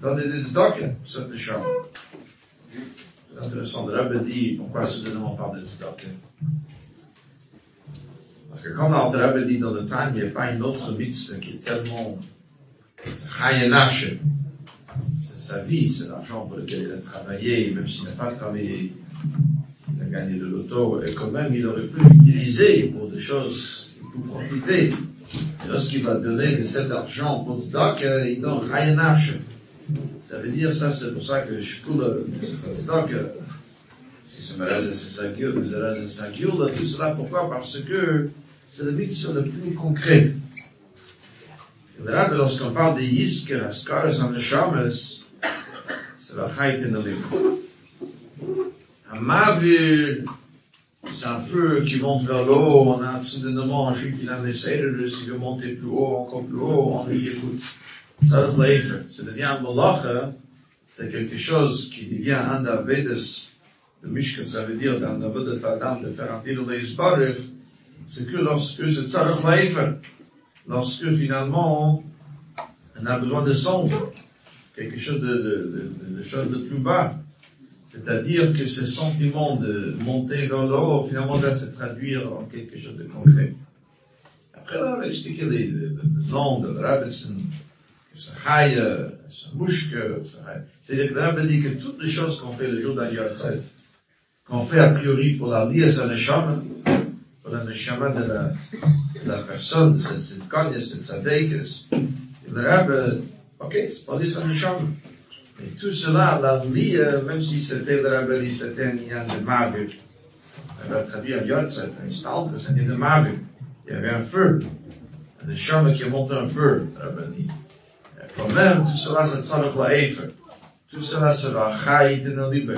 donner des Zdoke pour cette chambre. C'est intéressant. Le rabbin dit, pourquoi soudainement on parle de Zdoke? Parce que comme l'Alter dit dans le temps, il n'y a pas une autre mitzvah qui est tellement. C'est sa vie, c'est l'argent pour lequel il a travaillé, même s'il n'a pas travaillé, il a gagné de l'auto, et quand même il aurait pu l'utiliser pour des choses pour profiter. Et lorsqu'il va donner de cet argent pour Tzedok, il donne chayenache. Ça veut dire ça, c'est pour ça que je coule, c'est Tzedok, si Merez et c'est sa gueule, tout cela, pourquoi? Parce que c'est le mitzvah le plus concret. Là, lorsqu'on parle des yisk, la skaras en neshamas, c'est la chayte nommée. Un mavir, c'est un feu qui monte vers l'eau, on a soudainement un juif qui l'a essayé de s'il veut monter plus haut, encore plus haut, on lui écoute. Ça devient un malacha, c'est quelque chose qui devient un davedes, de mishka, ça veut dire dans le de Tadam, de faire un de Yisbarich, c'est que lorsque c'est tzarech lorsque finalement on a besoin de cendre, quelque chose de, de, de, de plus bas. C'est-à-dire que ce sentiment de monter vers le haut, finalement, va se traduire en quelque chose de concret. Après, on va expliquer les, le, nom de Rabbeson, que c'est Chaye, c'est Mouchke, c'est-à-dire que le Rabbe dit que toutes les choses qu'on fait le jour d'un qu'on fait a priori pour la liesse à Neshama, pour la Neshama de la, de la personne, de cette, cette de cette Tzadekes, le Rabbe, ok, c'est pour liesse à Neshama. Et tout cela, la vie, euh, même si c'était le Rabbe, c'était un lien de Mavir, elle va traduire à Yortzeit, un stalker, c'est un lien de Mavir. Il y avait un feu. Un Neshama qui a monté un feu, le Rabbe dit. Quand même, tout cela, c'est tzarech la'efer. Tout cela sera chayit en libe.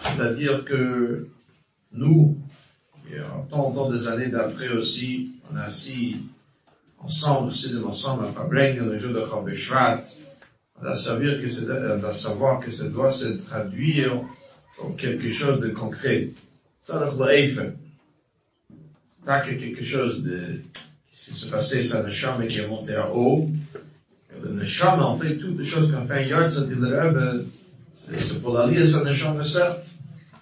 C'est-à-dire que nous, et en tant, tant des années d'après aussi, on a assis ensemble, de ensemble, à Fabrengen, le jour de Chaveshvat, on doit savoir que c'est, on doit savoir que ça doit se traduire en quelque chose de concret. Tzarech la'efer. Tant que quelque chose de, qui s'est passé, ça ne chambre qui est monté en haut, le neshama, en fait, toutes les choses qu'on fait en ça le Rebbe, c'est pour la liaison neshama, certes,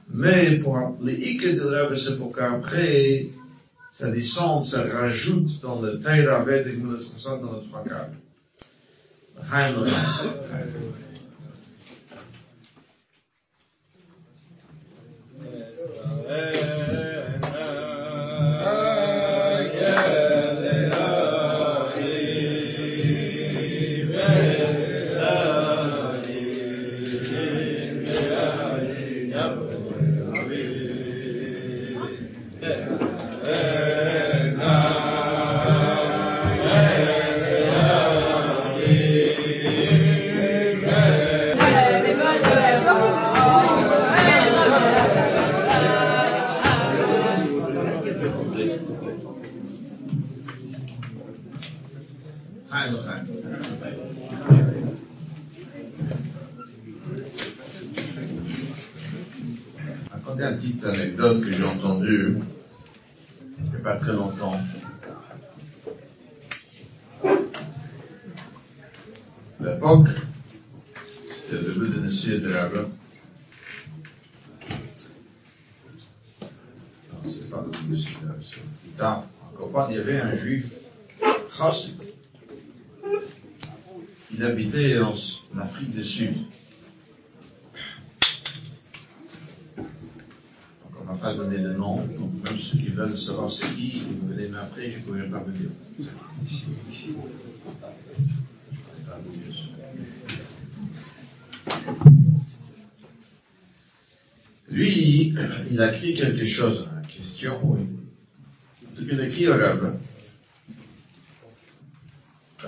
mais pour les ike de Rebbe, c'est pour qu'après, ça descende, ça rajoute dans le Teira Vedic, dans le trois quarts. L'époque, c'était le début de Nessie de Rabbe. Non, c'est pas le début de Nessie de tard. Encore pas, il y avait un juif, chassid. Il habitait en Afrique du Sud. pas donner de nom, donc même ceux qui veulent savoir c'est qui, vous venez m'appeler, je ne pourrais pas vous dire. Lui, il a écrit quelque chose, une question, oui. Ce qu'il a écrit au Rab.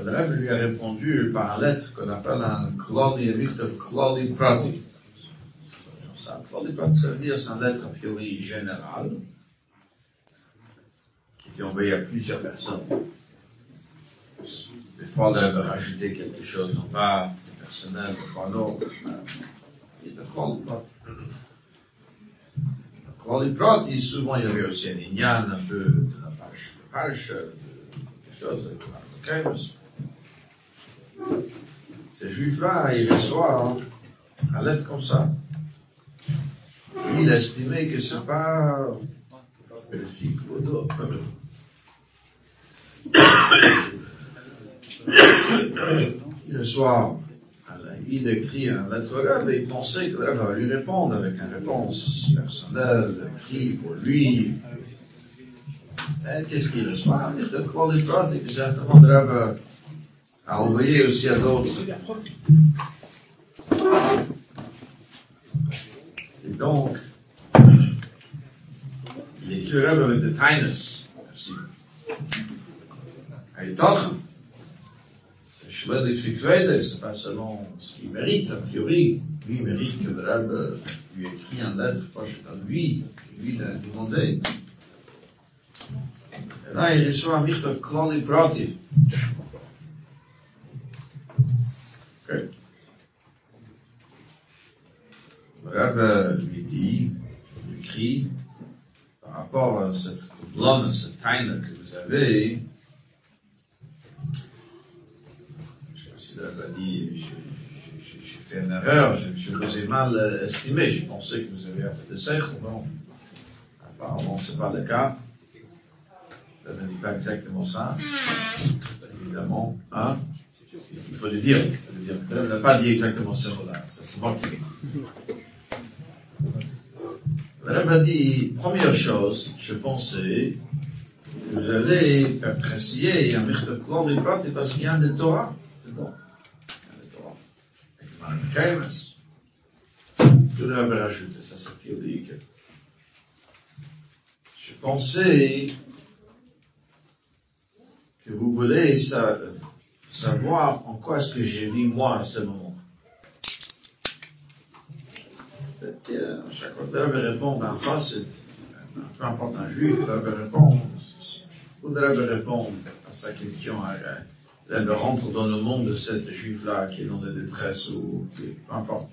Le Rab lui a répondu par lettre qu'on appelle un Klali, un of Klali Prati ça. ça veut dire c'est une lettre a priori générale, qui était envoyée à plusieurs personnes. Elle avait rajouté quelque chose en bas, personnel, des fois non. Il était Prati, souvent il y avait aussi un ignan, un peu de la page, de page, quelque chose, de Ces juifs-là, ils reçoivent une lettre comme ça il a estimé que c'est pas d'autres. Le soir, il écrit un lettre et il pensait que Rêve va lui répondre avec une réponse personnelle, écrit pour lui. Qu'est-ce qu'il reçoit? Il te croit les et que certainement Rêve a envoyé aussi à d'autres. Et donc, il écrit le avec de Tainus. Merci. Haïtach, c'est Shledik Fikwede, c'est pas selon ce qu'il mérite, a priori. Lui, il mérite que le Rebbe lui écrit une lettre proche de lui, lui l'a demandé. Et là, il reçoit un Michtav Klali Prati. Okay. Le Rebbe lui dit, lui écrit, par rapport à cette colonne, cette taille que vous avez, je sais pas si le Rebbe a dit, fait une erreur, je, vous ai mal euh, estimé, je pensais que vous avez un peu de seichel, non. Apparemment, c'est pas le cas. Vous ne dit pas exactement ça. Évidemment, hein. Il faut le dire. Il faut le dire. Vous n'avez pas dit exactement ce mot-là. Ça, c'est moi qui Le a dit, première chose, je pensais, vous allez apprécier un Mirteclan des pâtes parce qu'il y a un de Torah Je rajouté, ça c'est. Je pensais que vous voulez savoir en quoi est-ce que j'ai vu moi à ce moment. C'est-à-dire, chaque fois que allez répondre en face, peu importe un juif, vous devez répondre à sa question. Elle rentre dans le monde de cette juif-là qui est dans la détresse ou peu importe.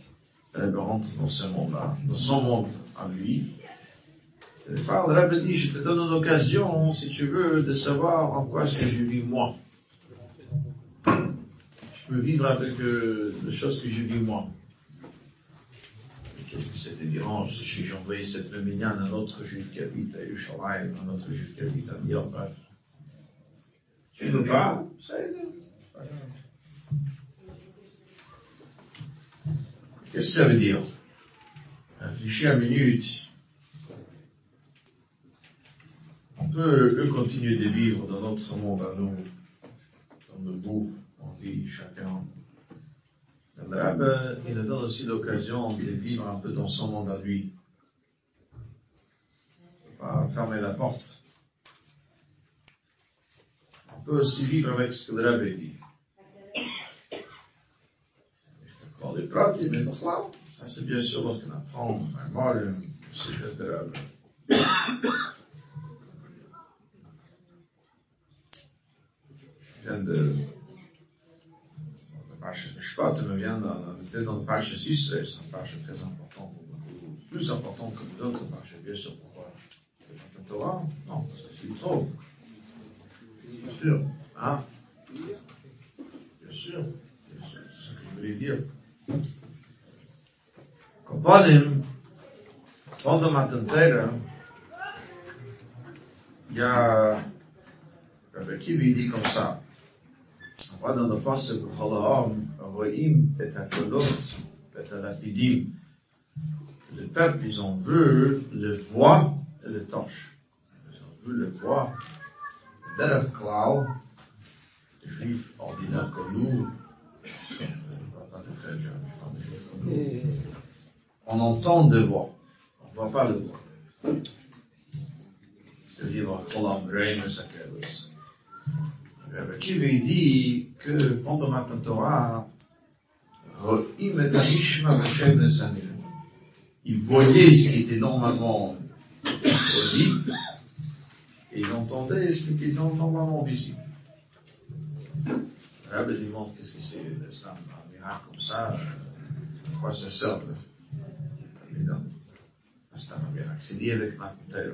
Elle rentre dans ce monde-là, dans son monde à lui. Le de dit, je te donne une occasion, si tu veux, de savoir en quoi est-ce que j'ai vu moi. Je peux vivre avec euh, les choses que j'ai vues moi. Qu'est-ce que c'était différent Si j'ai envoyé cette même à un autre juif qui habite à Yerushalayim, un autre juif qui habite à Lyon, bref. Tu veux pas? Qu'est-ce que ça veut dire? Réfléchis une minute. On peut continuer de vivre dans notre monde à nous, dans le bout, on vit chacun. Le il nous donne aussi l'occasion de vivre un peu dans son monde à lui. Pas fermer la porte peut aussi vivre avec ce que le Rabbi dit. Te crois des mais ça c'est bien sûr lorsqu'on apprend mot, c'est le de Rabbi. Je viens de, de Parche de Shpat, me vient dans, dans le Parche Israël, c'est un Parche très important beaucoup, plus important que les autres bien sûr, pourquoi? Le Torah? Non, c'est trop. Bien sûr. Hein? Bien sûr. C'est ce que je voulais dire. Koponim, fondam atentera, il y a, Rabbi Kivi dit comme ça. On voit dans le passage de Chalaam, Roim et Akolot, et Alapidim. Le peuple, ils ont vu le voix et le torche. Ils ont vu le voix comme nous, pas de jeunes, je parle de juifs comme nous, on entend des voix, on ne voit pas le voix. Reine Sakelos. Rabbi Kivi dit que pendant Matan Torah, Ro'im et Anishma Hashem Nesanim. Il voyait ce qui était normalement audible, et ce qui était normalement visible. Le Rabbi demande qu'est-ce que c'est l'islam, un miracle comme ça, euh, quoi ça sert Évidemment. C'est un miracle. C'est lié avec Matteo.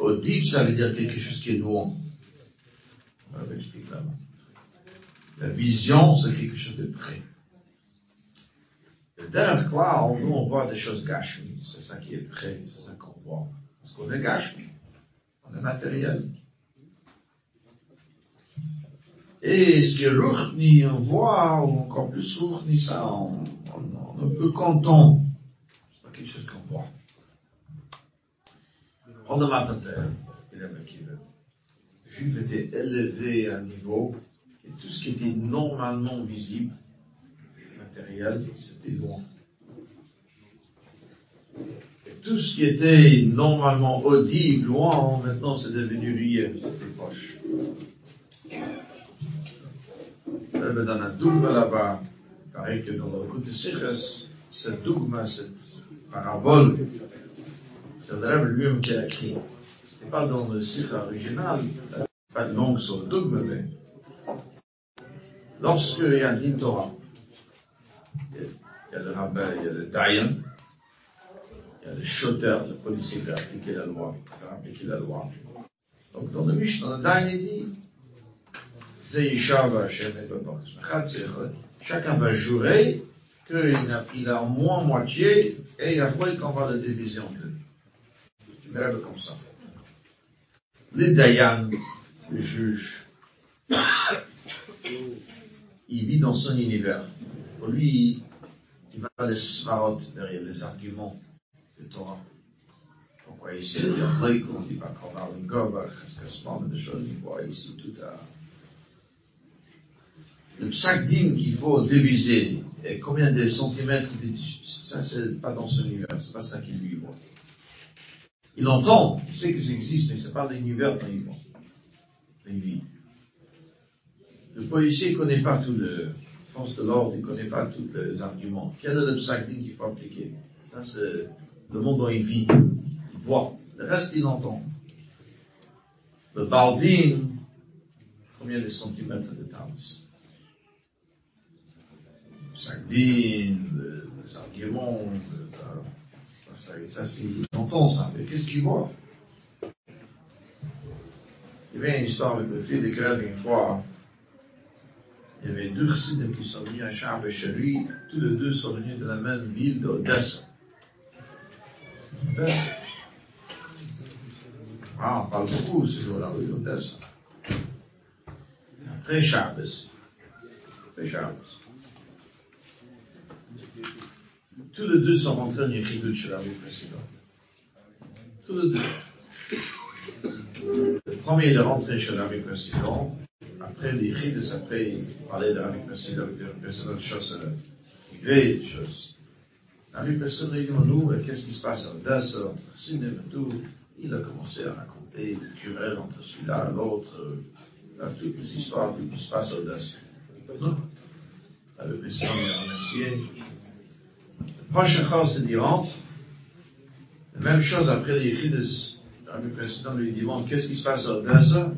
Audit, ça veut dire quelque chose qui est loin. Le Rabbi explique là-bas. La vision, c'est quelque chose de près. Le cloud, nous on voit des choses gâchées. C'est ça qui est près, c'est ça qu'on voit. Parce qu'on est on est matériel. Et ce qui est on voit, ou encore plus Ruchni, ça, on, on, on ne peut qu'entendre. C'est pas quelque chose qu'on voit. Le matin il avait qui veut. Juif était élevé à un niveau, et tout ce qui était normalement visible, matériel, c'était loin tout ce qui était normalement audible, loin, maintenant c'est devenu réel, c'était proche. Il dans un dogma là-bas, il paraît que dans le côté Sikhs, cette dogma, cette parabole, c'est le Rebbe lui-même qui a écrit. C'était pas dans le Sikh original, pas de langue sur le dogma, mais lorsqu'il y a un din Torah, il y a le rabbin, il y a le dayan, yani şoför, polisi ile appliquer la loi, hein, faire appliquer la loi. Donc dans le Mishnah, Dain dit, Chacun va jurer qu'il a, il a au moins moitié et Yahweh qu'on va le diviser en deux. Tu verras comme ça. Les Dayan, le juge, il vit dans son univers. Pour lui, il va les svarot derrière les arguments de Torah. Pourquoi ici, il y a vrai qu'on dit pas choses, il voit ici tout à, le psaque qu'il faut diviser, et combien de centimètres, ça c'est pas dans son univers, c'est pas ça qu'il lui voit. Il entend, il sait que ça existe, mais c'est pas l'univers dans il voit. Il vit. Le policier connaît pas tout le, force de l'ordre, il connaît pas tous les arguments. Quel est le psaque qu'il faut appliquer? Ça c'est le monde dont il vit. Voit. Le reste, il entend. Le baldin, combien de centimètres de taille sardines, des arguments, ça, ça c'est, entend ça, mais qu'est-ce qu'il voit? Il y avait une histoire avec le fils de Grève une fois, il y avait deux chassidim qui sont venus à Charles chez lui, tous les deux sont venus de la même ville d'Odessa. Ah, on parle beaucoup ce jour-là, oui, d'Odessa. Après Shabbos. Après Shabbos. Tous les deux sont rentrés en Yechidut chez l'armée précédente. Tous les deux. Le premier, il est rentré chez l'armée précédent. Après l'Yechidus, après, il parlait de l'armée précédente, de précédente chose privées, des choses. L'armée précédente, il dit, nous, qu'est-ce qui se passe? À Odessa, entre Sinem et tout. Il a commencé à raconter des querelles entre celui-là, l'autre, euh, toutes les histoires, tout ce qui se passe. Non. Le président l'a remercié. Prochain c'est d'Iran. La même chose après les Yechidus. Le président lui demande qu'est-ce qui se passe? À Odessa.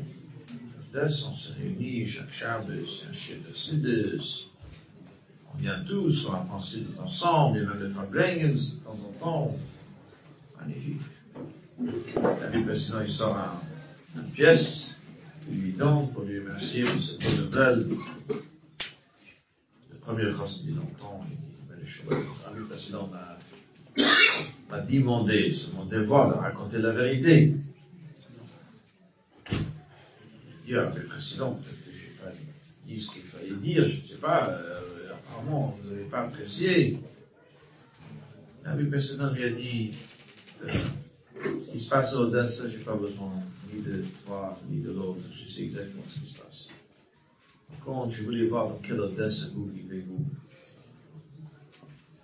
Odessa, on se réunit chaque Shabbos, un chef de Sidus. On vient tous, on apprend tout ensemble, il a même Fabrengens de temps en temps. Magnifique. Le président, il sort un, une pièce, il lui donne pour lui remercier pour cette bonne nouvelle. Le premier chassid, il entend, le président m'a demandé, c'est mon devoir de raconter la vérité. Il dit à le président, peut-être que je n'ai pas dit ce qu'il fallait dire, je ne sais pas, euh, apparemment vous n'avez pas apprécié. Le président lui a dit, euh, ce qui se passe à Odessa, je n'ai pas besoin ni de toi, ni de l'autre, je sais exactement ce qui se passe. Contre, je voulais voir dans quelle Odessa vous vivez-vous.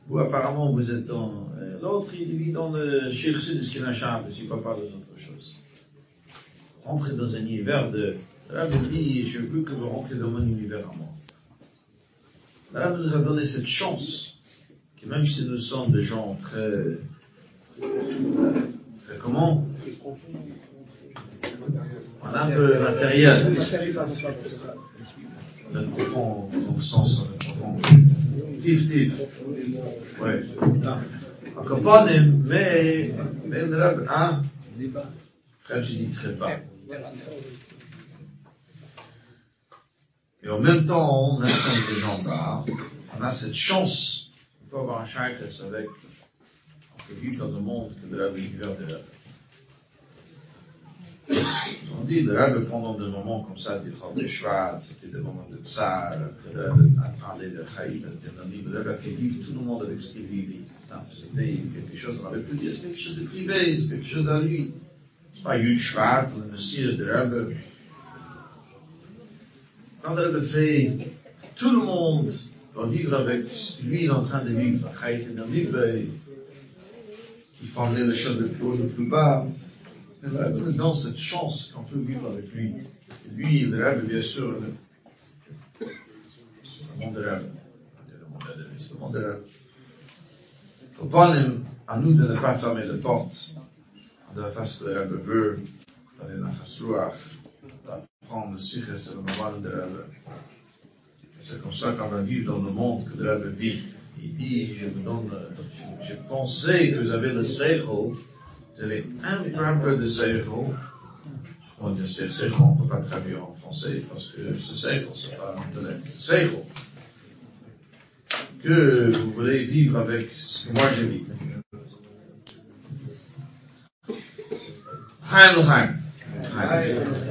Vous, apparemment, vous êtes dans... Euh, l'autre, il vit dans le chercher de parce qu'il ne pas des autres choses. Rentrer dans un univers de... Là, vous dit, je veux que vous rentrez dans mon univers à moi. Là, nous a donné cette chance, que même si nous sommes des gens très... très comment un peu matériel. Le profond, dans le sens profond. Tif, tif. Ouais. Akaponim, mais, mais hein? Frère, je dis très pas. Et en même temps, même si on est des gens d'art, on a cette chance, on peut avoir un chakras avec, on peut vivre dans le monde que de l'univers de Rebbe. On dit, le Rebbe, pendant des moments comme ça, du Chol de Shvat, c'était des moments de Tsar, le Rebbe a parlé de Chaïm, le Rebbe a fait vivre tout le monde avec ce qu'il. C'était quelque chose, on avait pu dire, c'est quelque chose de privé, c'est quelque chose à lui. C'est pas Yud Shvat, le Messias de Rebbe. Quand le Rebbe fait, tout le monde doit vivre avec lui, il est en train de vivre, Chaïm, qui formait les choses de plus haut, de plus bas. Mais là, donne cette chance qu'on peut vivre avec lui. Et lui, le rêve, bien sûr, le, le monde de rêve. Le monde de rêve. Faut pas à nous de ne pas fermer les portes de la façon que le rêve veut, dans chasrouach, d'apprendre le sikh et le maman de rêve. C'est comme ça qu'on va vivre dans le monde que le rêve vit. Il dit, je vous donne, je, pensais que vous avez le seichel, vous avez un peu, un de seichel. On c'est ne peut pas traduire en français parce que ce seichel, c'est pas intellect, c'est seichel. que vous voulez vivre avec ce que moi j'ai vécu. Chaim l'chaim. Chaim.